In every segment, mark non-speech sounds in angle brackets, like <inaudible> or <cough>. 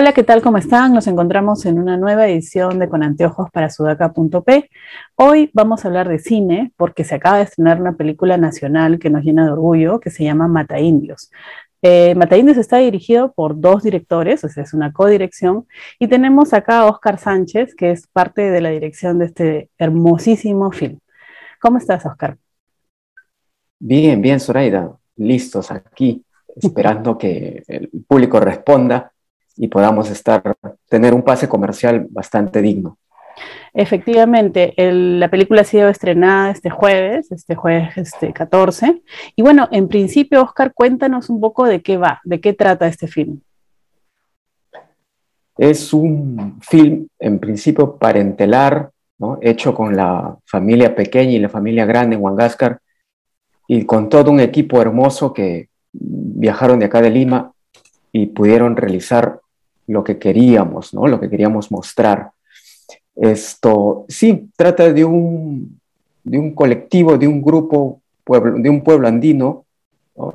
Hola, ¿qué tal? ¿Cómo están? Nos encontramos en una nueva edición de Con Anteojos para Sudaca.p. Hoy vamos a hablar de cine porque se acaba de estrenar una película nacional que nos llena de orgullo que se llama Mata Indios. Eh, Mata Indios está dirigido por dos directores, o sea, es una codirección, y tenemos acá a Oscar Sánchez, que es parte de la dirección de este hermosísimo film. ¿Cómo estás, Oscar? Bien, bien, Zoraida. Listos aquí, esperando que el público responda y podamos estar, tener un pase comercial bastante digno. Efectivamente, la película ha sido estrenada este jueves, este jueves este 14. Y bueno, en principio, Oscar, cuéntanos un poco de qué va, de qué trata este film. Es un film, en principio, parentelar, ¿no? hecho con la familia pequeña y la familia grande en Huangascar, y con todo un equipo hermoso que viajaron de acá de Lima y pudieron realizar lo que queríamos, ¿no? Lo que queríamos mostrar. Esto, sí, trata de un, de un colectivo, de un grupo, pueblo, de un pueblo andino,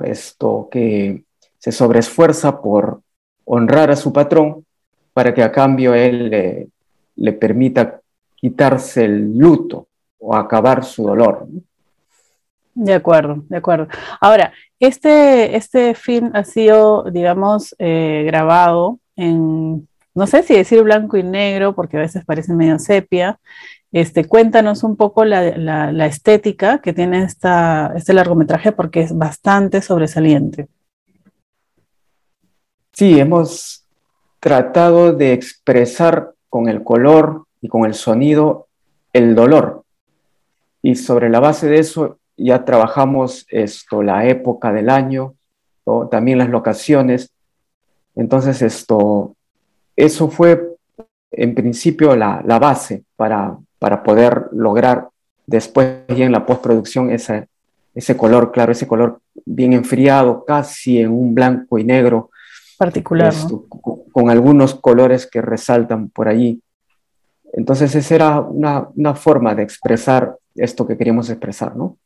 esto que se sobreesfuerza por honrar a su patrón para que a cambio él le, permita quitarse el luto o acabar su dolor. De acuerdo, de acuerdo. Ahora, este, este film ha sido, digamos, eh, grabado en, no sé si decir blanco y negro, porque a veces parece medio sepia. Este, cuéntanos un poco la, estética que tiene esta, este largometraje, porque es bastante sobresaliente. Sí, hemos tratado de expresar con el color y con el sonido el dolor. Y sobre la base de eso ya trabajamos esto, la época del año, también las locaciones, entonces, esto, eso fue en principio la, base para, para, poder lograr después ya en la postproducción ese, ese color, claro, ese color bien enfriado, casi en un blanco y negro. Particular. con, algunos colores que resaltan por allí. Entonces, esa era una, una forma de expresar esto que queríamos expresar, ¿no?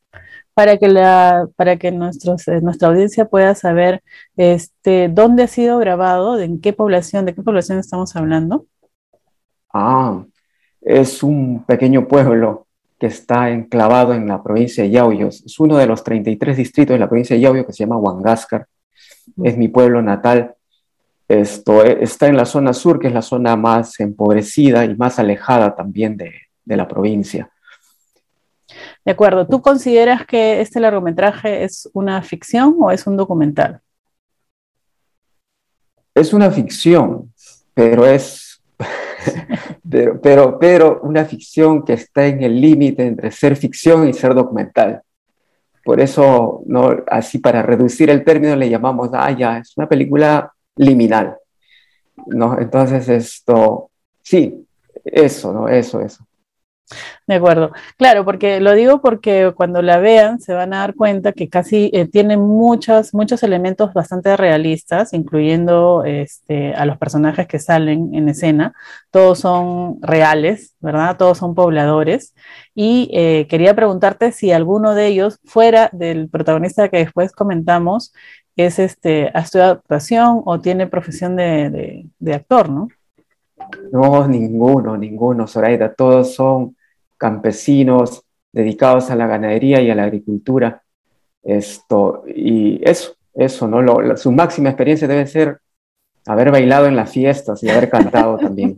Para que, la, para que nuestros, eh, nuestra audiencia pueda saber este, dónde ha sido grabado, de en qué población, de qué población estamos hablando? Ah, es un pequeño pueblo que está enclavado en la provincia de Yauyos. Es uno de los 33 distritos de la provincia de Yauyos que se llama Huangascar. Es mi pueblo natal. Esto eh, está en la zona sur, que es la zona más empobrecida y más alejada también de, de la provincia. De acuerdo, ¿tú consideras que este largometraje es una ficción o es un documental? Es una ficción, pero es <laughs> pero, pero, pero una ficción que está en el límite entre ser ficción y ser documental. Por eso, no, así para reducir el término le llamamos, ah, ya, es una película liminal. ¿no? Entonces, esto, sí, eso, ¿no? Eso, eso. De acuerdo. Claro, porque lo digo porque cuando la vean se van a dar cuenta que casi eh, tiene muchos, muchos elementos bastante realistas, incluyendo este, a los personajes que salen en escena. Todos son reales, ¿verdad? Todos son pobladores. Y eh, quería preguntarte si alguno de ellos, fuera del protagonista que después comentamos, es este, ha estudiado actuación o tiene profesión de, de actor, ¿no? No, ninguno, ninguno, Zoraida. Todos son campesinos dedicados a la ganadería y a la agricultura. Esto, y eso, eso, ¿no? su máxima experiencia debe ser haber bailado en las fiestas y haber cantado también.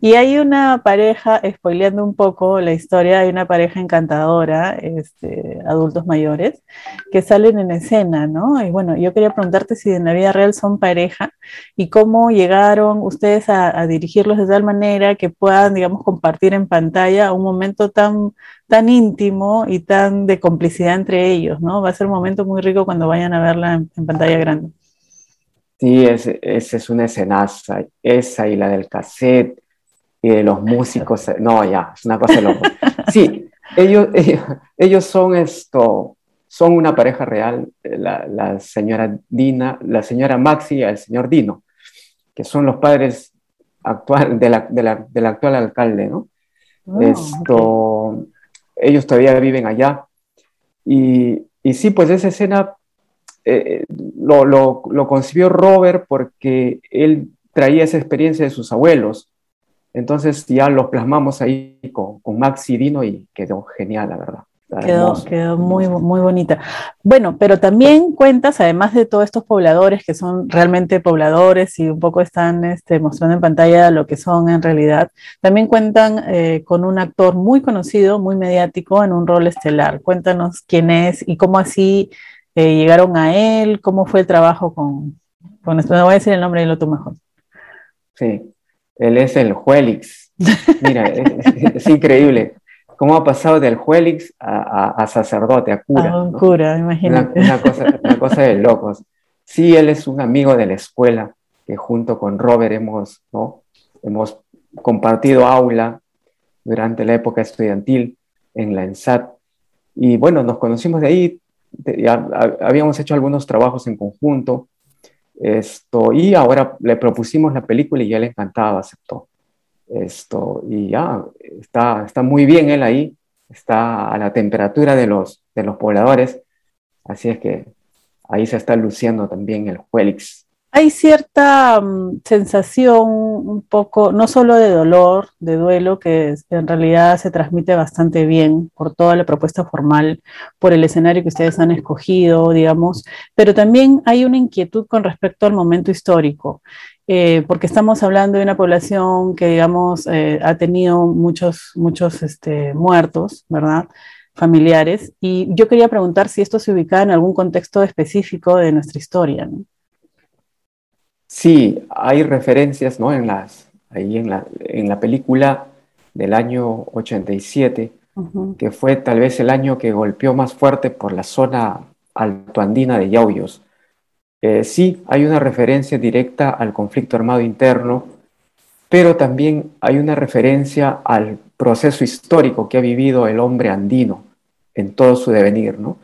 Y hay una pareja, spoileando un poco la historia, hay una pareja encantadora, este, adultos mayores, que salen en escena, ¿no? Y bueno, yo quería preguntarte si en la vida real son pareja y cómo llegaron ustedes a, dirigirlos de tal manera que puedan, digamos, compartir en pantalla un momento tan, tan íntimo y tan de complicidad entre ellos, ¿no? Va a ser un momento muy rico cuando vayan a verla en pantalla grande. Sí, esa es una escenaza, esa y la del cassette y de los músicos, no, ya, es una cosa loca. Sí, ellos, ellos, son esto, son una pareja real, la, señora Dina, la señora Maxi y el señor Dino, que son los padres actual, de la, del actual alcalde, ¿no? Oh, esto, ellos todavía viven allá. Y, y sí, pues esa escena eh, lo, lo, lo, concibió Robert porque él traía esa experiencia de sus abuelos. Entonces ya lo plasmamos ahí con, con Max y Dino y quedó genial, la verdad. Quedó, quedó, muy, muy bonita. Bueno, pero también cuentas, además de todos estos pobladores que son realmente pobladores y un poco están este, mostrando en pantalla lo que son en realidad, también cuentan eh, con un actor muy conocido, muy mediático en un rol estelar. Cuéntanos quién es y cómo así eh, llegaron a él, cómo fue el trabajo con, con esto. No voy a decir el nombre lo tú mejor. Sí, él es el Juelix. Mira, <laughs> es, increíble cómo ha pasado del Juelix a, sacerdote, a cura. A un cura, imagínate. Una, cosa, una cosa de locos. Sí, él es un amigo de la escuela que junto con Robert hemos, ¿no? hemos compartido aula durante la época estudiantil en la ENSAT. Y bueno, nos conocimos de ahí, ya habíamos hecho algunos trabajos en conjunto, esto, y ahora le propusimos la película y ya le encantaba, aceptó. Esto, y ya está, está muy bien él ahí, está a la temperatura de los, de los pobladores, así es que ahí se está luciendo también el Félix hay cierta mm, sensación un poco, no solo de dolor, de duelo, que en realidad se transmite bastante bien por toda la propuesta formal, por el escenario que ustedes han escogido, digamos, pero también hay una inquietud con respecto al momento histórico. Eh, porque estamos hablando de una población que, digamos, eh, ha tenido muchos, muchos este, muertos, ¿verdad? familiares, y yo quería preguntar si esto se ubicaba en algún contexto específico de nuestra historia. ¿no? Sí, hay referencias ¿no? en las, ahí en la, en la película del año 87, que fue tal vez el año que golpeó más fuerte por la zona altoandina de Yauyos. Eh, sí, hay una referencia directa al conflicto armado interno, pero también hay una referencia al proceso histórico que ha vivido el hombre andino en todo su devenir, ¿no?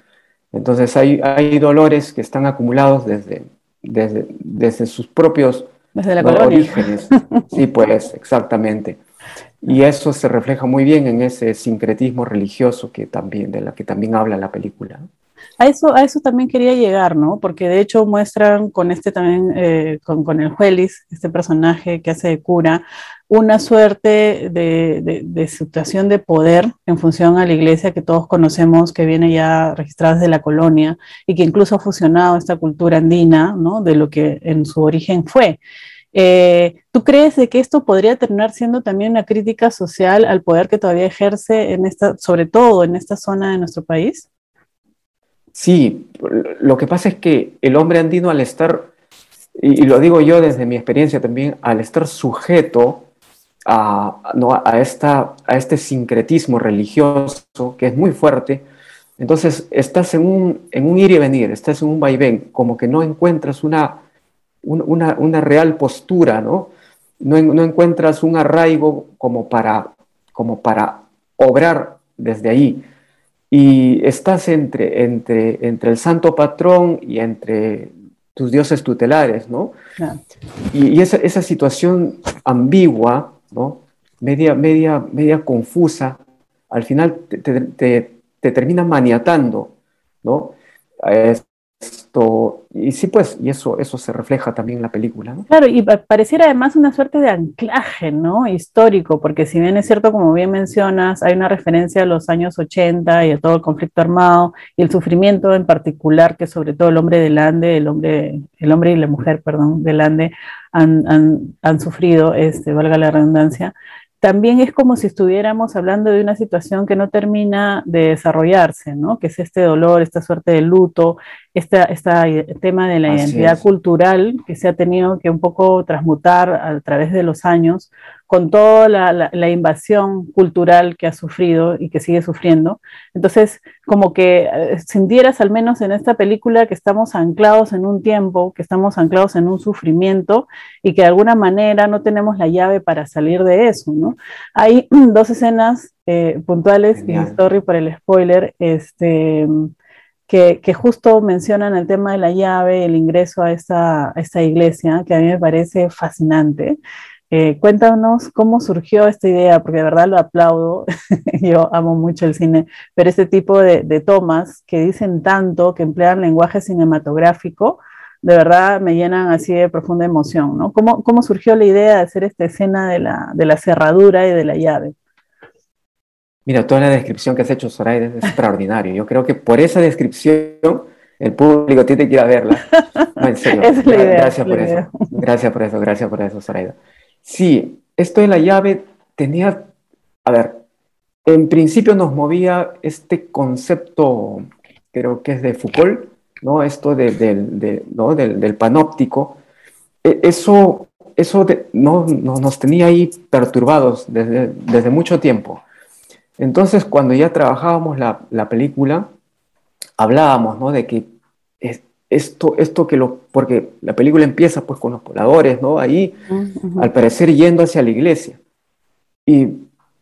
Entonces hay, hay dolores que están acumulados desde desde, desde sus propios orígenes. <laughs> Sí, pues, exactamente. Y eso se refleja muy bien en ese sincretismo religioso que también, de la que también habla la película. A eso, a eso también quería llegar, ¿no? Porque de hecho muestran con este también, eh, con, con, el Juelis, este personaje que hace de cura, una suerte de, situación de poder en función a la iglesia que todos conocemos, que viene ya registrada desde la colonia y que incluso ha fusionado esta cultura andina, ¿no? De lo que en su origen fue. Eh, ¿Tú crees de que esto podría terminar siendo también una crítica social al poder que todavía ejerce en esta, sobre todo en esta zona de nuestro país? Sí, lo que pasa es que el hombre andino al estar, y lo digo yo desde mi experiencia también, al estar sujeto a, ¿no? a, esta, a este sincretismo religioso que es muy fuerte, entonces estás en un, en un ir y venir, estás en un vaivén, como que no encuentras una, una, una real postura, ¿no? ¿no? No, encuentras un arraigo como para, como para obrar desde ahí. Y estás entre, entre, entre el santo patrón y entre tus dioses tutelares, ¿no? Y, y, esa, esa situación ambigua Media, media, media confusa, al final te, termina maniatando, ¿no? Y sí, pues, y eso, eso se refleja también en la película, Claro, y pareciera además una suerte de anclaje, ¿no? Histórico, porque si bien es cierto, como bien mencionas, hay una referencia a los años 80 y a todo el conflicto armado y el sufrimiento en particular que sobre todo el hombre del Ande, el hombre, el hombre y la mujer, perdón, del Ande han, han, sufrido, este, valga la redundancia, también es como si estuviéramos hablando de una situación que no termina de desarrollarse, ¿no? Que es este dolor, esta suerte de luto, este tema de la identidad cultural que se ha tenido que un poco transmutar a través de los años con toda la, invasión cultural que ha sufrido y que sigue sufriendo. Entonces, como que eh, sintieras al menos en esta película que estamos anclados en un tiempo, que estamos anclados en un sufrimiento y que de alguna manera no tenemos la llave para salir de eso, ¿no? Hay <clears throat> dos escenas eh, puntuales, y story por el spoiler, este, que, justo mencionan el tema de la llave, el ingreso a esta, a esta iglesia, que a mí me parece fascinante Eh, cuéntanos cómo surgió esta idea, porque de verdad lo aplaudo, <laughs> yo amo mucho el cine, pero este tipo de, tomas que dicen tanto, que emplean lenguaje cinematográfico, de verdad me llenan así de profunda emoción, ¿no? ¿Cómo, cómo surgió la idea de hacer esta escena de la, de la cerradura y de la llave? Mira, toda la descripción que has hecho, Soraya, es extraordinario. Yo creo que por esa descripción el público tiene que ir a verla. en serio. gracias por eso. Gracias por eso, gracias por eso, Soraya. Sí, esto de la llave tenía, a ver, en principio nos movía este concepto, creo que es de Foucault, ¿no? Esto del, panóptico. E, eso, eso no, nos tenía ahí perturbados desde, desde mucho tiempo. Entonces, cuando ya trabajábamos la, la película, hablábamos, ¿no? De que esto, esto que lo, porque la película empieza pues con los pobladores, ¿no? Ahí, al parecer, yendo hacia la iglesia. Y,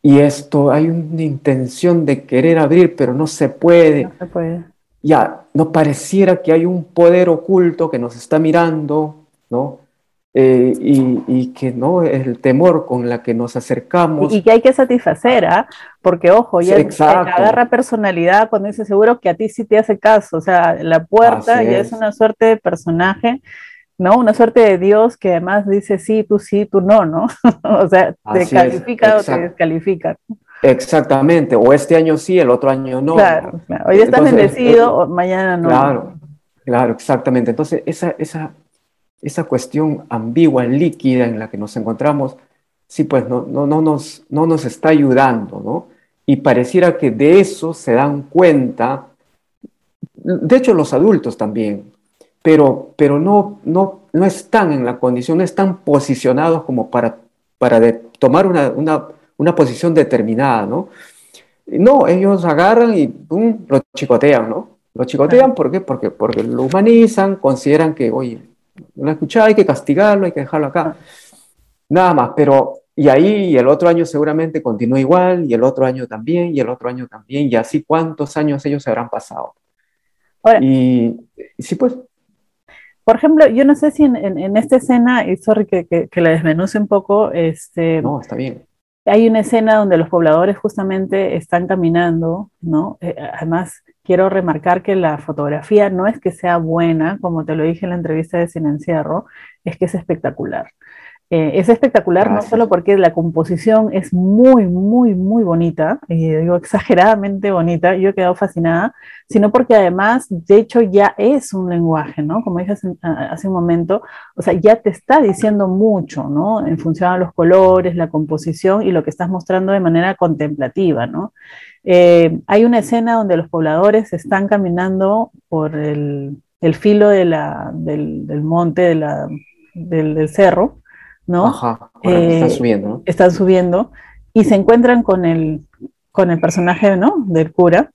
y, esto, hay una intención de querer abrir, pero no se puede. No se puede. Ya, no pareciera que hay un poder oculto que nos está mirando, ¿no? Eh, y, que no es el temor con la que nos acercamos. Y, que hay que satisfacer, ¿ah? Porque ojo, ya agarra personalidad cuando dice seguro que a ti sí te hace caso, o sea, la puerta ya es. una suerte de personaje, ¿no? Una suerte de Dios que además dice sí, tú sí, tú no, ¿no? <laughs> o sea, te califica o te descalifica. Exactamente, o este año sí, el otro año no. Claro, hoy estás bendecido, o mañana no. Claro, claro, exactamente. Entonces, esa, esa, esa cuestión ambigua, líquida en la que nos encontramos, sí, pues no, no, no, nos, no nos está ayudando, ¿no? Y pareciera que de eso se dan cuenta, de hecho los adultos también, pero, pero no, no, no están en la condición, no están posicionados como para, para tomar una, una, una, posición determinada, ¿no? No, ellos agarran y lo chicotean, ¿no? Lo chicotean, ¿por qué? Porque, porque lo humanizan, consideran que, oye, no lo escuchado, hay que castigarlo, hay que dejarlo acá. Nada más, pero y ahí el otro año seguramente continúa igual, y el otro año también, y el otro año también, y así cuántos años ellos se habrán pasado. y, sí, pues. Por ejemplo, yo no sé si en, esta escena, y sorry que, que, la desmenuce un poco, este, no, está bien. Hay una escena donde los pobladores justamente están caminando, ¿no? Eh, además, quiero remarcar que la fotografía no es que sea buena, como te lo dije en la entrevista de Sin Encierro, es que es espectacular. Eh, es espectacular no solo porque la composición es muy, muy, muy bonita, y digo <laughs> exageradamente bonita, yo he quedado fascinada, sino porque además, de hecho, ya es un lenguaje, ¿no? Como dije hace, un momento, o sea, ya te está diciendo mucho, ¿no? En función a los colores, la composición y lo que estás mostrando de manera contemplativa, ¿no? Eh, hay una escena donde los pobladores están caminando por el, filo de la, del, monte, de la, del cerro, ¿no? Ajá, están eh, subiendo, Están subiendo y se encuentran con el, con el personaje, ¿no? Del cura.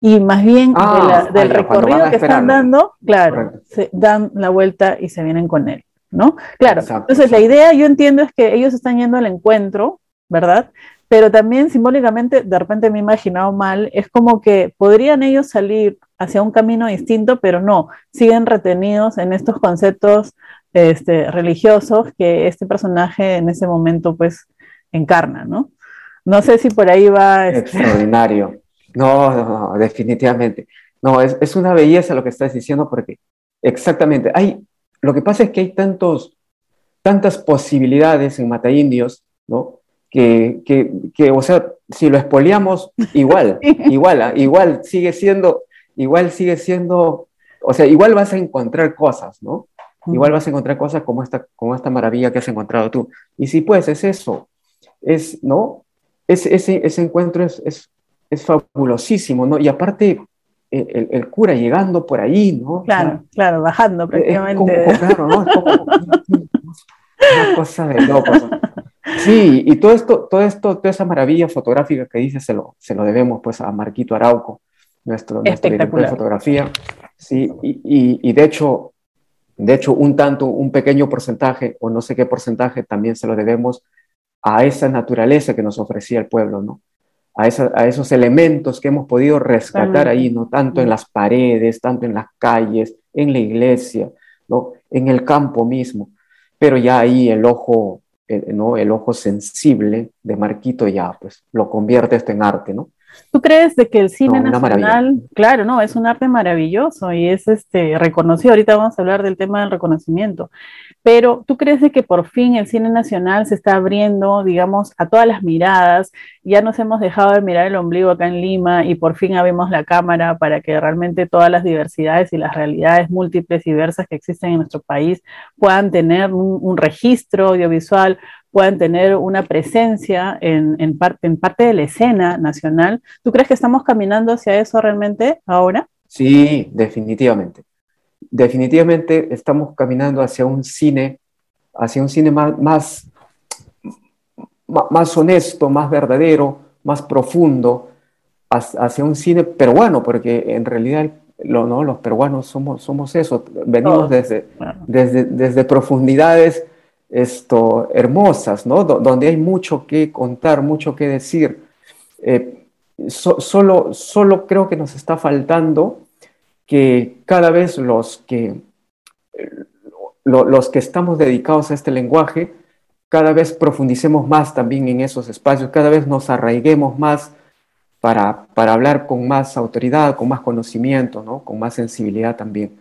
Y más bien ah, del recorrido que están dando, claro, se dan la vuelta y se vienen con él, ¿no? Claro. Entonces la idea, yo entiendo, es que ellos están yendo al encuentro, ¿verdad? Pero también simbólicamente, de repente me he imaginado mal, es como que podrían ellos salir hacia un camino distinto, pero no, siguen retenidos en estos conceptos este, religiosos que este personaje en ese momento pues encarna, ¿no? No sé si por ahí va... Este, Extraordinario. <laughs> No, no, definitivamente. No, es, es, una belleza lo que estás diciendo porque exactamente, hay, lo que pasa es que hay tantos, tantas posibilidades en Mata Indios, ¿no? Que, que, que, o sea, si lo expoliamos, <laughs> igual, igual, ¿ah? igual sigue siendo, igual sigue siendo, o sea, igual vas a encontrar cosas, ¿no? Igual vas a encontrar cosas como esta, como esta maravilla que has encontrado tú. Y sí, pues es eso, es, ¿no? Es, ese, ese encuentro es, es, es, fabulosísimo, ¿no? Y aparte, el, el, cura llegando por ahí, ¿no? Claro, claro, bajando prácticamente. claro, ¿no? Es como, una cosa de locos. Sí, y todo esto, todo esto, toda esa maravilla fotográfica que dice se lo, se lo debemos pues a Marquito Arauco, nuestro, nuestro director de fotografía. Sí, y, y, y, de hecho, de hecho, un tanto, un pequeño porcentaje, o no sé qué porcentaje, también se lo debemos a esa naturaleza que nos ofrecía el pueblo, ¿no? A, a esos elementos que hemos podido rescatar ahí, ¿no? Tanto en las paredes, tanto en las calles, en la iglesia, ¿no? En el campo mismo. Pero ya ahí el ojo, el, ¿no? el ojo sensible de Marquito ya, pues lo convierte esto en arte, ¿no? ¿Tú crees de que el cine nacional, claro, no, es un arte maravilloso y es este reconocido? Ahorita vamos a hablar del tema del reconocimiento, pero ¿tú crees de que por fin el cine nacional se está abriendo, digamos, a todas las miradas? Ya nos hemos dejado de mirar el ombligo acá en Lima y por fin abrimos la cámara para que realmente todas las diversidades y las realidades múltiples y diversas que existen en nuestro país puedan tener un registro audiovisual, puedan tener una presencia en, parte, en parte de la escena nacional. ¿Tú crees que estamos caminando hacia eso realmente ahora? Sí, definitivamente. Definitivamente estamos caminando hacia un cine, hacia un cine más, más, más honesto, más verdadero, más profundo, hacia un cine peruano, porque en realidad ¿no? los peruanos somos, somos eso, venimos desde, desde, desde profundidades esto, hermosas, ¿no? donde hay mucho que contar, mucho que decir. Eh, solo, solo creo que nos está faltando que cada vez los que, los que estamos dedicados a este lenguaje, cada vez profundicemos más también en esos espacios, cada vez nos arraiguemos más para, para hablar con más autoridad, con más conocimiento, ¿no? con más sensibilidad también.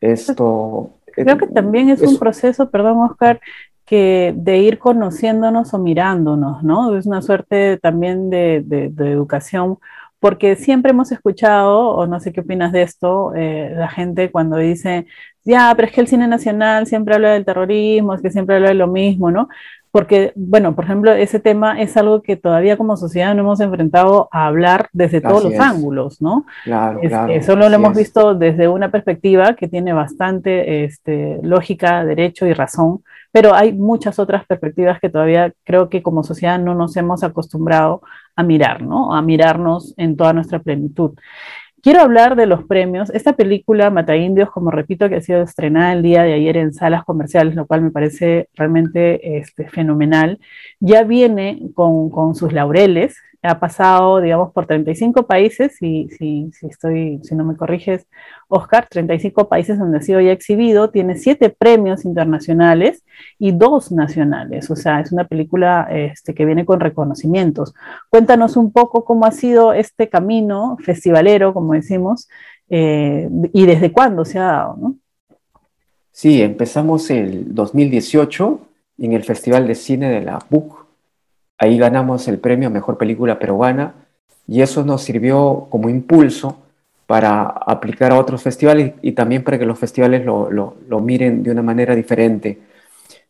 Esto, Creo que también es, un proceso, perdón Oscar, que de ir conociéndonos o mirándonos, ¿no? Es una suerte también de, educación, porque siempre hemos escuchado, o no sé qué opinas de esto, eh, la gente cuando dice, ya, pero es que el cine nacional siempre habla del terrorismo, es que siempre habla de lo mismo, ¿no? Porque, bueno, por ejemplo, ese tema es algo que todavía como sociedad no hemos enfrentado a hablar desde todos los ángulos, ¿no? Claro, claro. Solo lo hemos visto desde una perspectiva que tiene bastante este, lógica, derecho y razón, pero hay muchas otras perspectivas que todavía creo que como sociedad no nos hemos acostumbrado a mirar, ¿no? A mirarnos en toda nuestra plenitud. Quiero hablar de los premios. Esta película, Mata Indios, como repito, que ha sido estrenada el día de ayer en salas comerciales, lo cual me parece realmente este, fenomenal, ya viene con, con sus laureles ha pasado, digamos, por 35 países, si, si, estoy, si no me corriges, Oscar, 35 países donde ha sido ya exhibido, tiene siete premios internacionales y dos nacionales, o sea, es una película este, que viene con reconocimientos. Cuéntanos un poco cómo ha sido este camino festivalero, como decimos, eh, y desde cuándo se ha dado, ¿no? Sí, empezamos el 2018 en el Festival de Cine de la BUC Ahí ganamos el premio a Mejor Película Peruana y eso nos sirvió como impulso para aplicar a otros festivales y también para que los festivales lo, lo, miren de una manera diferente.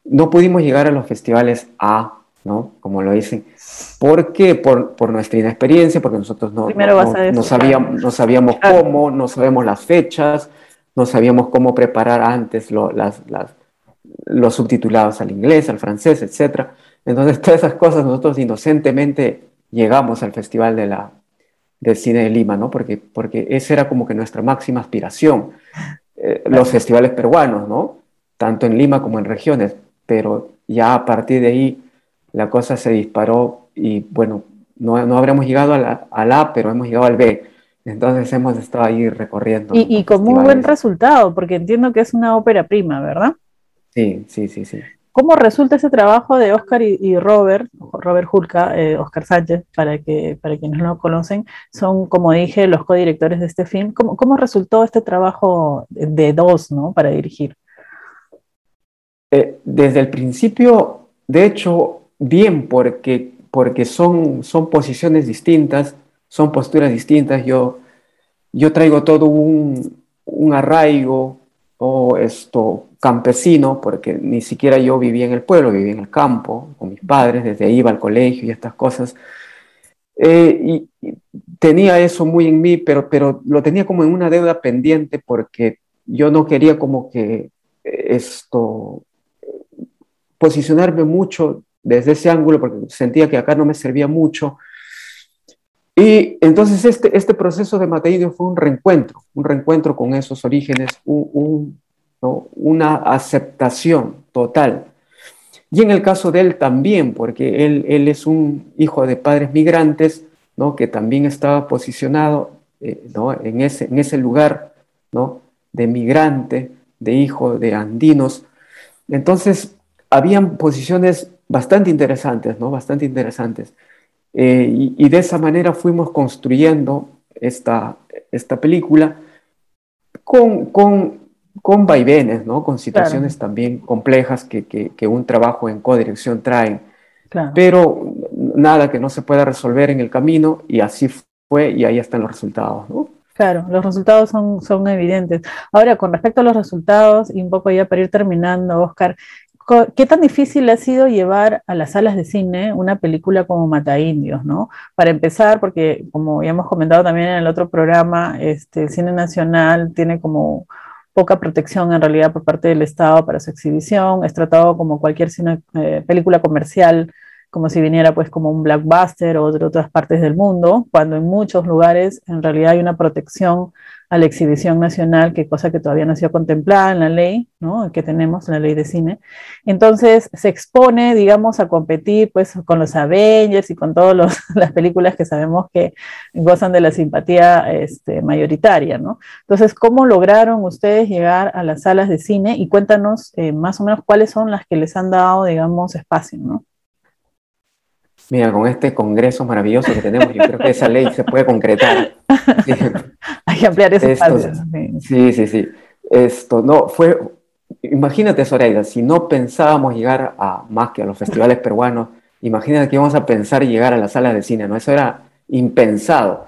No pudimos llegar a los festivales A, ¿no? Como lo dicen. ¿Por qué? Por, por nuestra inexperiencia, porque nosotros no, no, sabíamos, no sabíamos cómo, no sabemos las fechas, no sabíamos cómo preparar antes las, las, los subtitulados al inglés, al francés, etcétera. Entonces, <laughs> todas esas cosas nosotros inocentemente llegamos al Festival de la, del Cine de Lima, ¿no? Porque, porque esa era como que nuestra máxima aspiración. Eh, los festivales peruanos, ¿no? Tanto en Lima como en regiones, pero ya a partir de ahí la cosa se disparó y bueno, no, no habremos llegado a la, A, pero hemos llegado al B. Entonces hemos estado ahí recorriendo. Y, y con muy buen resultado, porque entiendo que es una ópera prima, ¿verdad? Sí, sí, sí, sí. ¿Cómo resulta ese trabajo de Oscar y, Robert, Robert Hulka, eh, Oscar Sánchez, para, que, para quienes no lo conocen, son, como dije, los codirectores de este film? ¿Cómo, cómo resultó este trabajo de dos, ¿no? Para dirigir. Eh, desde el principio, de hecho, bien, porque, porque son, son posiciones distintas, son posturas distintas. Yo, yo traigo todo un, un arraigo o esto campesino, porque ni siquiera yo vivía en el pueblo, vivía en el campo con mis padres, desde ahí iba al colegio y estas cosas. Eh, y, tenía eso muy en mí, pero, pero lo tenía como en una deuda pendiente porque yo no quería como que esto, posicionarme mucho desde ese ángulo porque sentía que acá no me servía mucho. Y entonces este, este proceso de Mateidio fue un reencuentro, un reencuentro con esos orígenes, un, una aceptación total. Y en el caso de él también, porque él, él es un hijo de padres migrantes, ¿no? que también estaba posicionado eh, ¿no? en, ese, en ese lugar ¿no? de migrante, de hijo de andinos. Entonces, habían posiciones bastante interesantes, ¿no? Bastante interesantes. Eh, y, de esa manera fuimos construyendo esta, esta película con, con, con vaivenes, ¿no? Con situaciones también complejas que, que, un trabajo en codirección trae. Pero nada que no se pueda resolver en el camino y así fue y ahí están los resultados, ¿no? Claro, los resultados son, son evidentes. Ahora, con respecto a los resultados, y un poco ya para ir terminando, Oscar, ¿qué tan difícil ha sido llevar a las salas de cine una película como Mata Indios, ¿no? Para empezar, porque como ya hemos comentado también en el otro programa, este, el cine nacional tiene como poca protección en realidad por parte del Estado para su exhibición, es tratado como cualquier cine, eh, película comercial como si viniera pues como un blockbuster o de otras partes del mundo, cuando en muchos lugares en realidad hay una protección a la exhibición nacional, que cosa que todavía no ha sido contemplada en la ley, ¿no? que tenemos, en la ley de cine. Entonces se expone, digamos, a competir pues con los Avengers y con todas <laughs> las películas que sabemos que gozan de la simpatía este, mayoritaria, ¿no? Entonces, ¿cómo lograron ustedes llegar a las salas de cine? Y cuéntanos eh, más o menos cuáles son las que les han dado, digamos, espacio, ¿no? Mira, con este congreso maravilloso que tenemos, yo creo que esa ley se puede concretar. Hay que ampliar ese espacio. Sí, sí, sí. Esto no fue. Imagínate, Zoraida, si no pensábamos llegar a más que a los festivales peruanos, imagínate que íbamos a pensar llegar a las salas de cine, ¿no? Eso era impensado.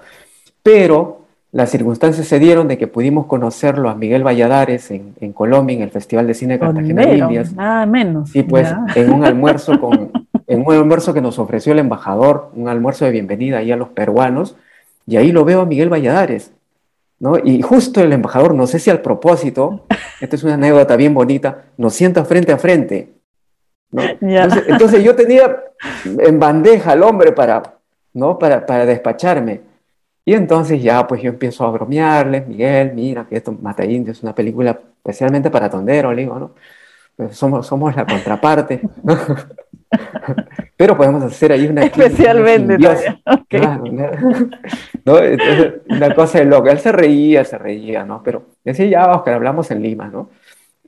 Pero las circunstancias se dieron de que pudimos conocerlo a Miguel Valladares en, en Colombia, en el Festival de Cine de Cartagena de Indias. Nada menos. Y pues en un almuerzo con, <laughs> en un almuerzo que nos ofreció el embajador, un almuerzo de bienvenida ahí a los peruanos, y ahí lo veo a Miguel Valladares, ¿no? Y justo el embajador, no sé si al propósito, esta es una anécdota bien bonita, nos sienta frente a frente, ¿no? Entonces, yo tenía en bandeja al hombre para, ¿no? Para, para despacharme. Y entonces ya pues yo empiezo a bromearle, Miguel, mira que esto Mata Indio es una película especialmente para tondero, le digo, ¿no? Pues somos, somos la contraparte. <laughs> Pero podemos hacer ahí una... Especialmente. <laughs> una cosa de loca. Él se reía, se reía, ¿no? Pero decía, ya, Oscar, hablamos en Lima, ¿no?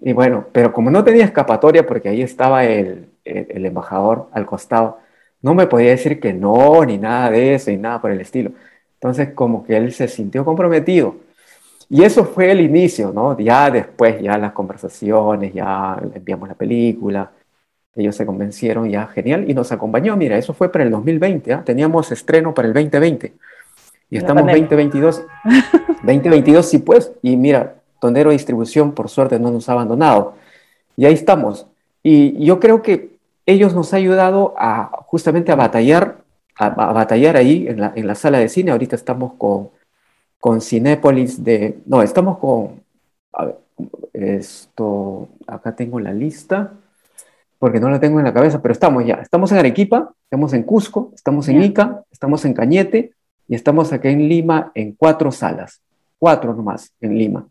Y bueno, pero como no tenía escapatoria porque ahí estaba el, el, embajador al costado, no me podía decir que no, ni nada de eso, ni nada por el estilo. Entonces, como que él se sintió comprometido. Y eso fue el inicio, ¿no? Ya después, ya las conversaciones, ya enviamos la película, ellos se convencieron ya, genial, y nos acompañó. Mira, eso fue para el 2020, ¿ah? teníamos estreno para el 2020. Y estamos 2022. 2022 <laughs> sí pues, y mira, Tondero Distribución por suerte no nos ha abandonado. Y ahí estamos. Y yo creo que ellos nos han ayudado a justamente a batallar, a, batallar ahí en la, en la, sala de cine. Ahorita estamos con, con Cinépolis de... No, estamos con... A ver, esto, acá tengo la lista porque no la tengo en la cabeza, pero estamos ya. Estamos en Arequipa, estamos en Cusco, estamos en Ica, estamos en Cañete y estamos aquí en Lima en cuatro salas. Cuatro nomás en Lima.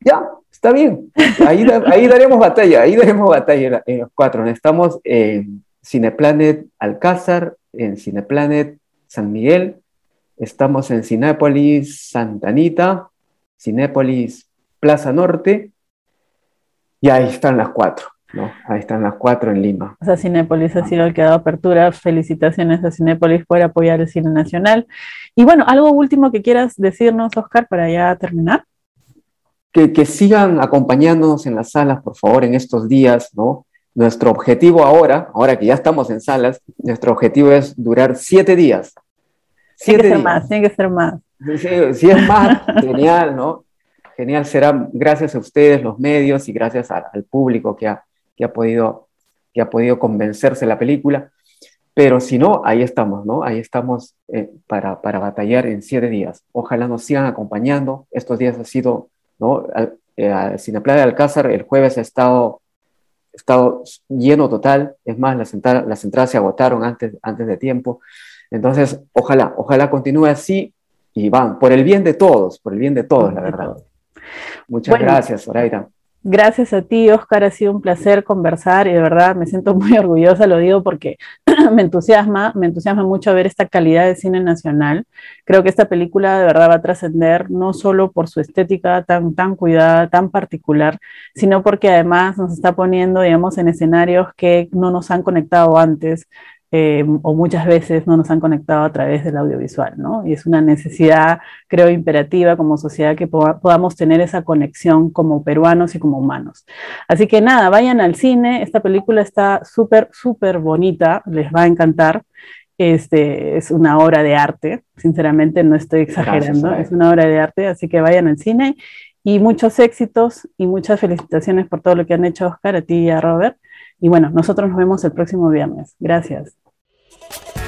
Ya, está bien. Ahí, ahí daremos batalla, ahí daremos batalla en los cuatro. Estamos en Cineplanet Alcázar, en Cineplanet San Miguel, estamos en Cinépolis Santa Anita, Cinépolis Plaza Norte, y ahí están las cuatro. Ahí están las cuatro en Lima. O sea, Cinépolis ha sido el que ha dado apertura. Felicitaciones a Cinépolis por apoyar el cine nacional. Y bueno, algo último que quieras decirnos, Oscar, para ya terminar. Que, que sigan acompañándonos en las salas, por favor, en estos días, ¿no? Nuestro objetivo ahora, ahora que ya estamos en salas, nuestro objetivo es durar siete días. tiene que ser más, tiene que ser más. Si, es más, <laughs> genial, ¿no? Genial será gracias a ustedes, los medios, y gracias al público que ha, que ha podido, que ha podido convencerse la película. Pero si no, ahí estamos, ¿no? Ahí estamos eh, para, para, batallar en siete días. Ojalá nos sigan acompañando. Estos días ha sido, ¿no? Al, eh, Cineplaya de Alcázar el jueves ha estado, estado lleno total. Es más, las, entradas, las entradas se agotaron antes, antes de tiempo. Entonces, ojalá, ojalá continúe así y van, por el bien de todos, por el bien de todos, la verdad. Muchas gracias, Zoraida. Gracias a ti, Oscar, ha sido un placer conversar y de verdad me siento <laughs> muy orgullosa, lo digo porque <clears throat> me entusiasma, me entusiasma mucho ver esta calidad de cine nacional. Creo que esta película de verdad va a trascender no solo por su estética tan, tan cuidada, tan particular, sino porque además nos está poniendo, digamos, en escenarios que no nos han conectado antes, eh, o muchas veces no nos han conectado a través del audiovisual, ¿no? Y es una necesidad, creo, imperativa como sociedad que podamos tener esa conexión como peruanos y como humanos. Así que nada, vayan al cine, esta película está súper, súper bonita, les va a encantar. Este, es una obra de arte, sinceramente no estoy exagerando, es una obra de arte, así que vayan al cine y muchos éxitos y muchas felicitaciones por todo lo que han hecho Oscar, a ti y a Robert. Y bueno, nosotros nos vemos el próximo viernes. Gracias. Thank you.